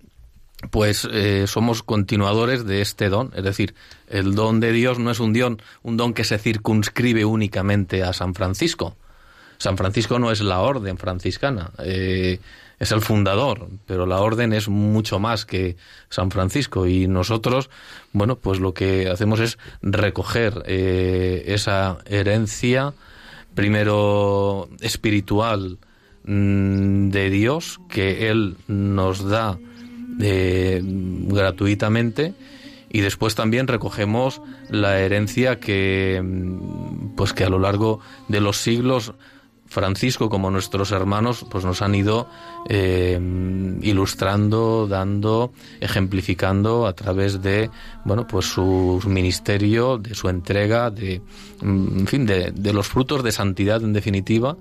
pues eh, somos continuadores de este don, es decir, el don de Dios no es un don, un don que se circunscribe únicamente a San Francisco. San Francisco no es la orden franciscana, eh, es el fundador, pero la orden es mucho más que San Francisco. Y nosotros, bueno, pues lo que hacemos es recoger eh, esa herencia, primero espiritual mm, de Dios, que Él nos da eh, gratuitamente y después también recogemos la herencia que pues que a lo largo de los siglos Francisco como nuestros hermanos pues nos han ido eh, ilustrando, dando, ejemplificando a través de bueno pues su ministerio, de su entrega, de en fin de, de los frutos de santidad en definitiva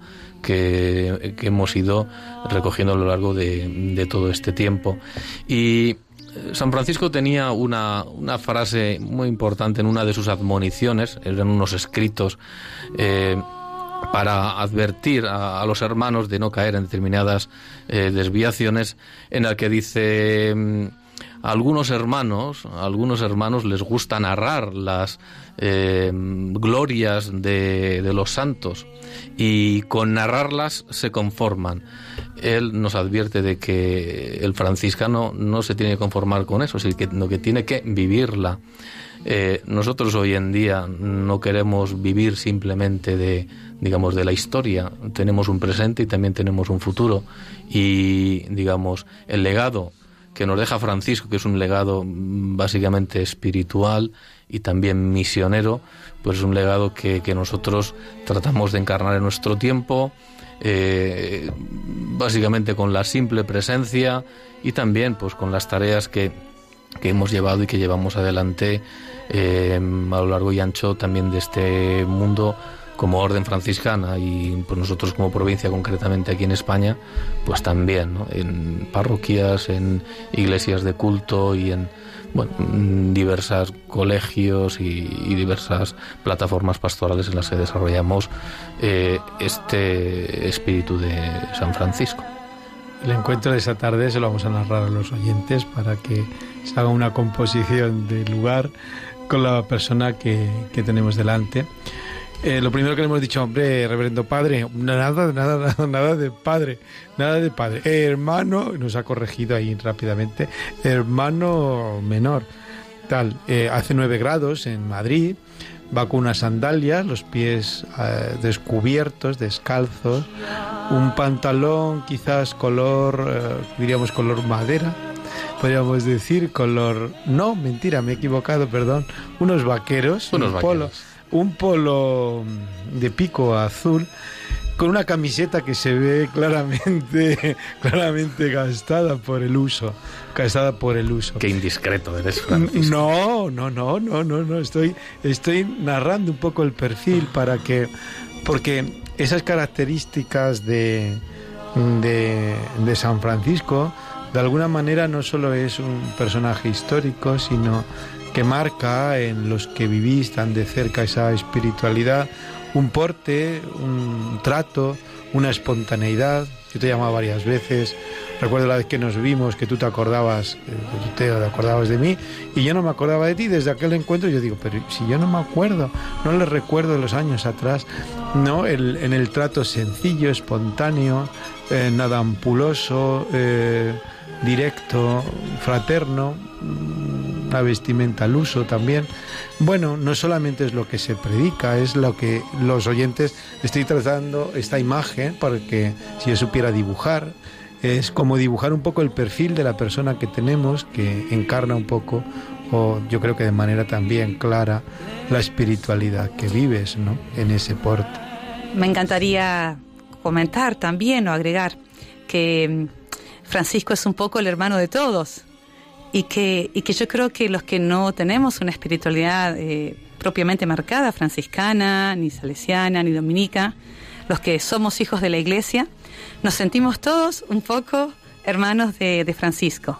que, hemos ido recogiendo a lo largo de, todo este tiempo. Y eh, San Francisco tenía una, una, frase muy importante en una de sus admoniciones, eran unos escritos eh, para advertir a, los hermanos de no caer en determinadas eh, desviaciones, en el que dice mm, algunos hermanos, a algunos hermanos les gusta narrar las glorias de, de los santos y con narrarlas se conforman. Él nos advierte de que el franciscano no se tiene que conformar con eso, sino que tiene que vivirla. Eh, nosotros hoy en día no queremos vivir simplemente de, digamos, de la historia. Tenemos un presente y también tenemos un futuro. Y, digamos, el legado que nos deja Francisco, que es un legado básicamente espiritual y también misionero, pues es un legado que, nosotros tratamos de encarnar en nuestro tiempo, eh, básicamente con la simple presencia y también pues con las tareas que, hemos llevado y que llevamos adelante eh, a lo largo y ancho también de este mundo como orden franciscana y pues nosotros como provincia concretamente aquí en España pues también en parroquias en iglesias de culto y en bueno, diversos colegios y, diversas plataformas pastorales en las que desarrollamos eh, este espíritu de San Francisco. El encuentro de esa tarde se lo vamos a narrar a los oyentes para que se haga una composición de lugar con la persona que tenemos delante. Eh, lo primero que le hemos dicho, hombre, reverendo padre, nada, nada, nada, de padre, nada de padre. hermano, nos ha corregido ahí rápidamente, hermano menor. tal. Eh, hace 9 grados en Madrid, va con unas sandalias, los pies eh, descubiertos, descalzos, un pantalón quizás color, eh, diríamos color madera, podríamos decir color... No, mentira, me he equivocado, perdón. Unos vaqueros, Unos un vaqueros. polo, un polo de pico azul con una camiseta que se ve claramente, claramente gastada por el uso, gastada por el uso. Qué indiscreto eres, Francisco. No, no, no, no, no, no. Estoy, estoy narrando un poco el perfil para que, porque esas características de, de, de San Francisco, de alguna manera no solo es un personaje histórico, sino que marca en los que vivís tan de cerca esa espiritualidad un porte, un trato, una espontaneidad. Yo te he llamado varias veces. Recuerdo la vez que nos vimos, que tú te acordabas, eh, te acordabas de mí, y yo no me acordaba de ti. Desde aquel encuentro yo digo, pero si yo no me acuerdo, no le recuerdo los años atrás, no, el, en el trato sencillo, espontáneo, eh, nada ampuloso, eh, directo, fraterno, una vestimenta al uso también. Bueno, no solamente es lo que se predica, es lo que los oyentes estoy tratando esta imagen porque si yo supiera dibujar, es como dibujar un poco el perfil de la persona que tenemos que encarna un poco o yo creo que de manera también clara la espiritualidad que vives, ¿no? En ese porte. Me encantaría comentar también o agregar que mm, Francisco es un poco el hermano de todos y que, y que yo creo que los que no tenemos una espiritualidad eh, propiamente marcada, franciscana, ni salesiana, ni dominica, los que somos hijos de la iglesia, nos sentimos todos un poco hermanos de, de Francisco.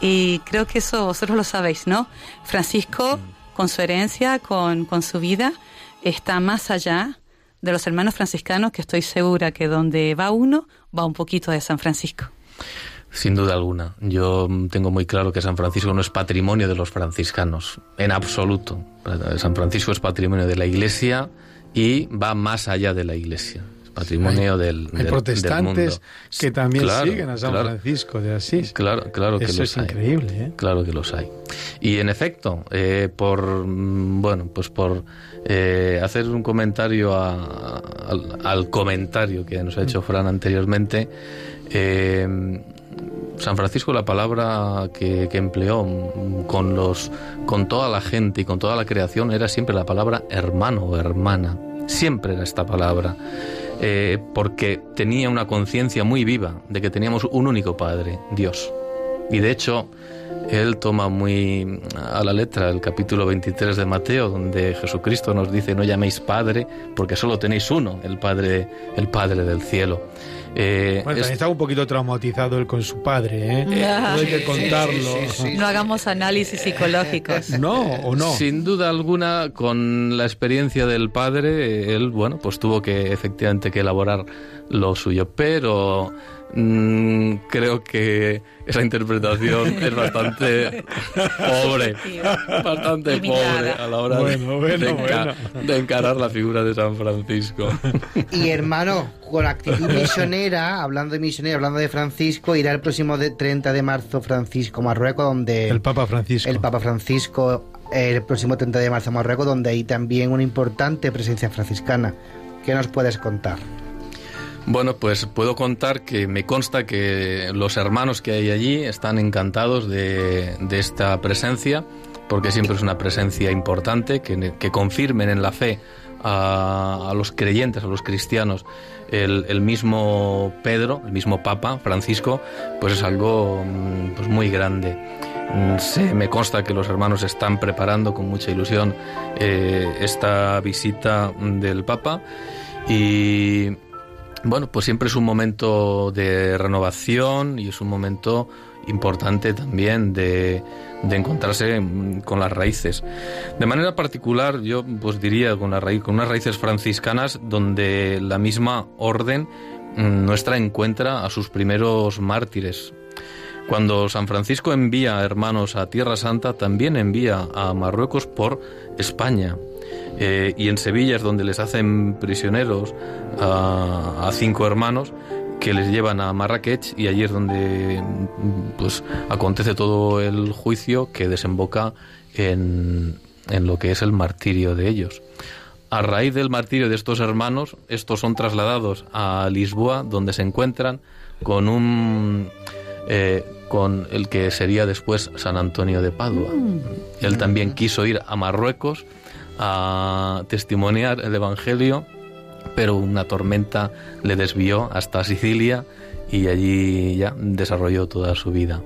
Y creo que eso vosotros lo sabéis, ¿no? Francisco, con su herencia, con, con su vida, está más allá de los hermanos franciscanos, que estoy segura que donde va uno, va un poquito de San Francisco. Sin duda alguna. Yo tengo muy claro que San Francisco no es patrimonio de los franciscanos, en absoluto. San Francisco es patrimonio de la Iglesia y va más allá de la Iglesia. Es patrimonio del, Hay del- protestantes del mundo. que también Claro, siguen a San claro. Francisco de Asís. Claro, claro que Eso los es hay. increíble, ¿eh? Claro que los hay. Y en efecto, eh, por mm, bueno, pues por eh, hacer un comentario a- al, al comentario que nos ha hecho Fran anteriormente, eh, San Francisco la palabra que, empleó con los con toda la gente y con toda la creación era siempre la palabra hermano o hermana. Siempre era esta palabra. Eh, porque tenía una conciencia muy viva de que teníamos un único Padre, Dios. Y de hecho, él toma muy a la letra el capítulo 23 de Mateo, donde Jesucristo nos dice, no llaméis Padre, porque solo tenéis uno, el Padre, el Padre del cielo. Eh, Bueno, es- también estaba un poquito traumatizado él con su padre, ¿eh? Ah. No hay que Sí, contarlo. No hagamos análisis psicológicos. No, o no. Sin duda alguna, con la experiencia del padre, eh, él, bueno, pues tuvo que efectivamente que elaborar lo suyo, pero mm, creo que esa interpretación es bastante pobre, bastante pobre a la hora Bueno, de, bueno, de enca- de encarar la figura de San Francisco. Y hermano, con actitud misionera, hablando de misionera, hablando de Francisco, irá el próximo de 30 de marzo Francisco a Marruecos, donde El Papa Francisco. el Papa Francisco, el próximo 30 de marzo a Marruecos, donde hay también una importante presencia franciscana. ¿Qué nos puedes contar? Bueno, pues puedo contar que me consta que los hermanos que hay allí están encantados de, esta presencia, porque siempre es una presencia importante, que, que confirmen en la fe a, los creyentes, a los cristianos, el, el mismo Pedro, el mismo Papa Francisco, pues es algo mm, pues muy grande. Mm, Se me consta que los hermanos están preparando con mucha ilusión eh, esta visita del Papa y bueno, pues siempre es un momento de renovación y es un momento importante también de, encontrarse con las raíces. De manera particular, yo pues diría con, la con unas raíces franciscanas donde la misma orden mm, nuestra encuentra a sus primeros mártires. Cuando San Francisco envía hermanos a Tierra Santa, también envía a Marruecos por España. Eh, y en Sevilla es donde les hacen prisioneros a, a cinco hermanos que les llevan a Marrakech y allí es donde mm, pues acontece todo el juicio que desemboca en, en lo que es el martirio de ellos. A raíz del martirio de estos hermanos, estos son trasladados a Lisboa, donde se encuentran con un eh, con el que sería después San Antonio de Padua. Él también quiso ir a Marruecos a testimoniar el Evangelio, pero una tormenta le desvió hasta Sicilia y allí ya desarrolló toda su vida.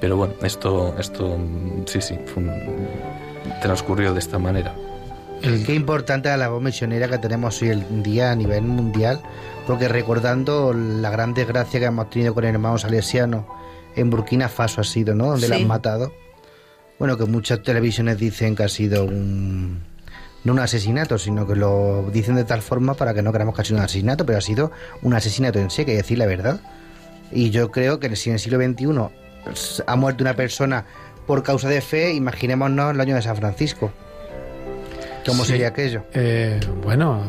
Pero bueno, esto, esto sí, sí, fue un- transcurrió de esta manera. Qué importante la labor misionera que tenemos hoy en día a nivel mundial, porque recordando la gran desgracia que hemos tenido con el hermano salesiano en Burkina Faso ha sido, ¿no? Donde Sí. han matado. Bueno, que muchas televisiones dicen que ha sido un no un asesinato, sino que lo dicen de tal forma para que no creamos que ha sido un asesinato, pero ha sido un asesinato en sí, que hay que decir la verdad. Y yo creo que si en el siglo XXI ha muerto una persona por causa de fe, imaginémonos el año de San Francisco. ¿Cómo Sí. sería aquello? Eh, bueno,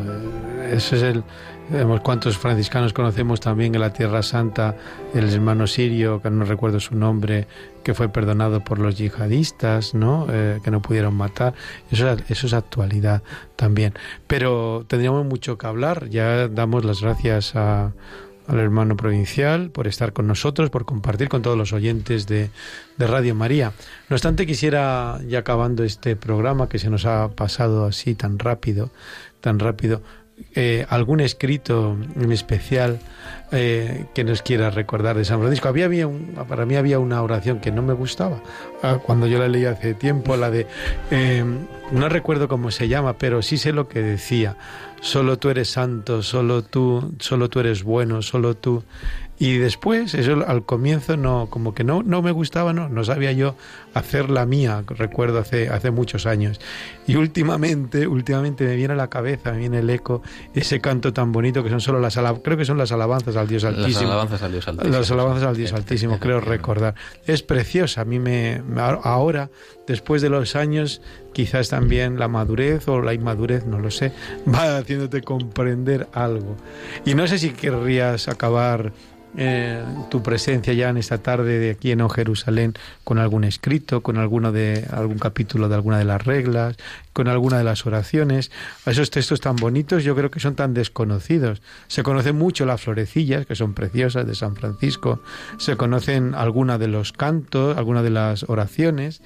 eh, ese es el. Vemos cuántos franciscanos conocemos también en la Tierra Santa, el hermano sirio, que no recuerdo su nombre, que fue perdonado por los yihadistas, ¿no? Eh, que no pudieron matar. Eso, es- eso es actualidad también. Pero tendríamos mucho que hablar. Ya damos las gracias a, al hermano provincial por estar con nosotros, por compartir con todos los oyentes de, de Radio María. No obstante, quisiera, ya acabando este programa que se nos ha pasado así tan rápido, tan rápido, eh, algún escrito en especial eh, que nos quiera recordar de San Francisco. Había, un- para mí había una oración que no me gustaba ah, cuando yo la leí hace tiempo, la de, eh, no recuerdo cómo se llama, pero sí sé lo que decía. Solo tú eres santo, solo tú, solo tú eres bueno, solo tú. Y después, eso al comienzo no, como que no, no me gustaba, no, no sabía yo hacer la mía, recuerdo hace, hace muchos años. Y últimamente, últimamente me viene a la cabeza, me viene el eco, ese canto tan bonito que son solo las alabanzas, creo que son las alabanzas al Dios Altísimo. Las alabanzas al Dios Altísimo. Las alabanzas al Dios Altísimo, creo recordar. Es preciosa, a mí me- ahora, después de los años, quizás también la madurez o la inmadurez, no lo sé, va haciéndote comprender algo. Y no sé si querrías acabar eh, tu presencia ya en esta tarde de aquí en Jerusalén con algún escrito, con alguno de algún capítulo de alguna de las reglas, con alguna de las oraciones. Esos textos tan bonitos yo creo que son tan desconocidos. Se conocen mucho las florecillas, que son preciosas de San Francisco. Se conocen alguna de los cantos, alguna de las oraciones,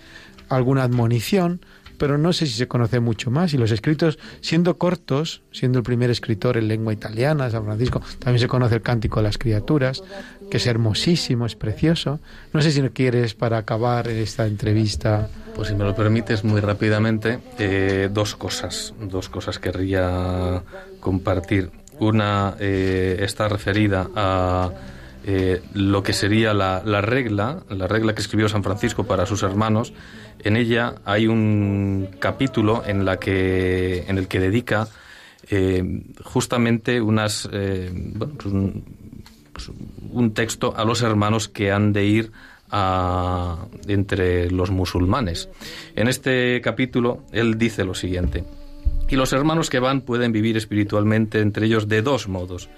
alguna admonición, pero no sé si se conoce mucho más. Y los escritos, siendo cortos, siendo el primer escritor en lengua italiana, San Francisco, también se conoce el Cántico de las Criaturas, que es hermosísimo, es precioso. No sé si no quieres, para acabar esta entrevista, Pues si me lo permites muy rápidamente, eh, dos cosas, dos cosas querría compartir. Una eh, está referida a eh, lo que sería la, la regla, la regla que escribió San Francisco para sus hermanos. En ella hay un capítulo en, la que, en el que dedica eh, justamente unas, eh, bueno, pues un, pues un texto a los hermanos que han de ir a- entre los musulmanes. En este capítulo él dice lo siguiente, y los hermanos que van pueden vivir espiritualmente entre ellos de dos modos.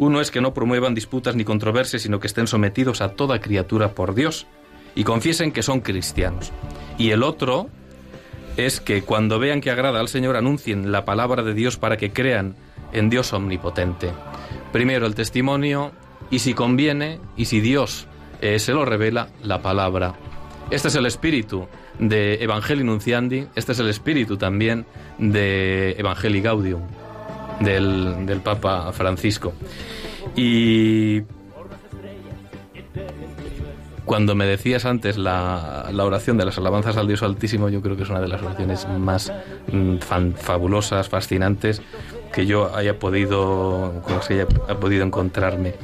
Uno es que no promuevan disputas ni controversias, sino que estén sometidos a toda criatura por Dios y confiesen que son cristianos. Y el otro es que cuando vean que agrada al Señor anuncien la palabra de Dios para que crean en Dios omnipotente. Primero el testimonio y si conviene y si Dios eh, se lo revela, la palabra. Este es el espíritu de Evangelii Nunciandi, este es el espíritu también de Evangelii Gaudium, del, del Papa Francisco. Y cuando me decías antes la, la oración de las alabanzas al Dios Altísimo, yo creo que es una de las oraciones más mm, fabulosas, fascinantes que yo haya podido, con las que haya he podido encontrarme.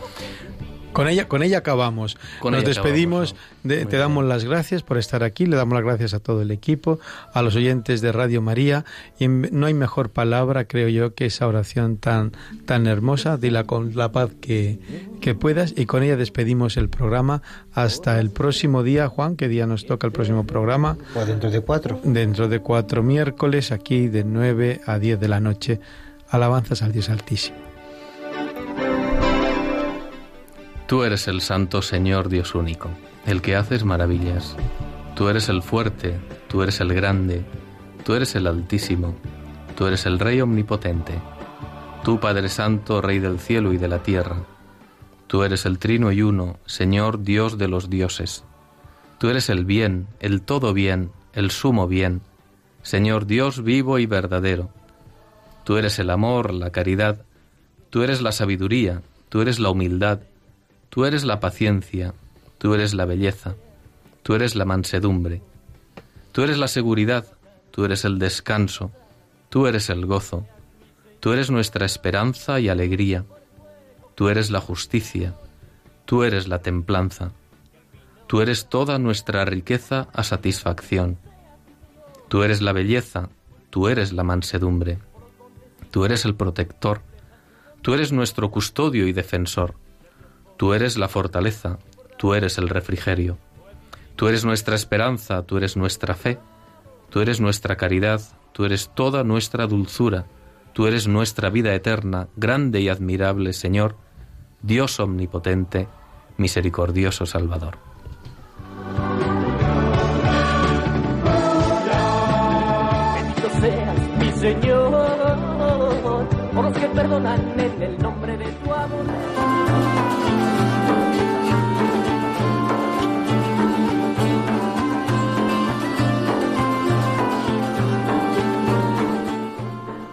Con ella, con ella acabamos. Con Nos ella despedimos. acabamos, de- Muy te bien. damos las gracias por estar aquí. Le damos las gracias a todo el equipo, a los oyentes de Radio María. Y no hay mejor palabra, creo yo, que esa oración tan, tan hermosa. Dila con la paz que, que puedas. Y con ella despedimos el programa. Hasta el próximo día, Juan. ¿Qué día nos toca el próximo programa? Pues dentro de cuatro. Dentro de cuatro miércoles, aquí de 9 a 10 de la noche. Alabanzas al Dios Altísimo. Tú eres el Santo Señor Dios único, el que haces maravillas. Tú eres el fuerte, tú eres el grande, tú eres el altísimo, tú eres el Rey omnipotente, tú Padre Santo, Rey del cielo y de la tierra, tú eres el Trino y Uno, Señor Dios de los dioses, tú eres el bien, el todo bien, el sumo bien, Señor Dios vivo y verdadero, tú eres el amor, la caridad, tú eres la sabiduría, tú eres la humildad, tú eres la paciencia, tú eres la belleza, tú eres la mansedumbre, tú eres la seguridad, tú eres el descanso, tú eres el gozo, tú eres nuestra esperanza y alegría, tú eres la justicia, tú eres la templanza, tú eres toda nuestra riqueza a satisfacción, tú eres la belleza, tú eres la mansedumbre, tú eres el protector, tú eres nuestro custodio y defensor, tú eres la fortaleza, tú eres el refrigerio. Tú eres nuestra esperanza, tú eres nuestra fe, tú eres nuestra caridad, tú eres toda nuestra dulzura, tú eres nuestra vida eterna, grande y admirable Señor, Dios omnipotente, misericordioso Salvador. Bendito seas, mi Señor, por los que perdonan en el